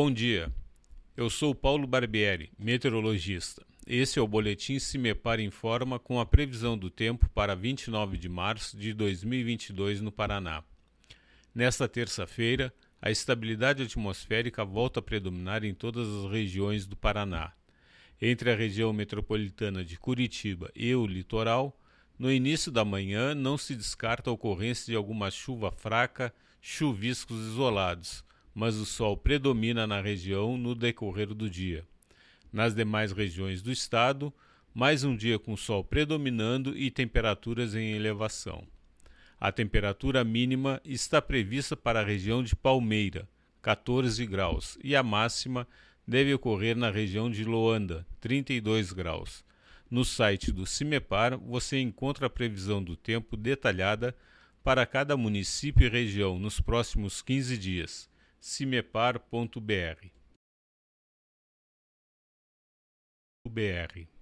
Bom dia. Eu sou Paulo Barbieri, meteorologista. Esse é o boletim Cimepar Informa com a previsão do tempo para 29 de março de 2022 no Paraná. Nesta terça-feira, a estabilidade atmosférica volta a predominar em todas as regiões do Paraná. Entre a região metropolitana de Curitiba e o litoral, no início da manhã não se descarta a ocorrência de alguma chuva fraca, chuviscos isolados, mas o sol predomina na região no decorrer do dia. Nas demais regiões do estado, mais um dia com sol predominando e temperaturas em elevação. A temperatura mínima está prevista para a região de Palmeira, 14 graus, e a máxima deve ocorrer na região de Loanda, 32 graus. No site do CIMEPAR você encontra a previsão do tempo detalhada para cada município e região nos próximos 15 dias. cimepar.br BR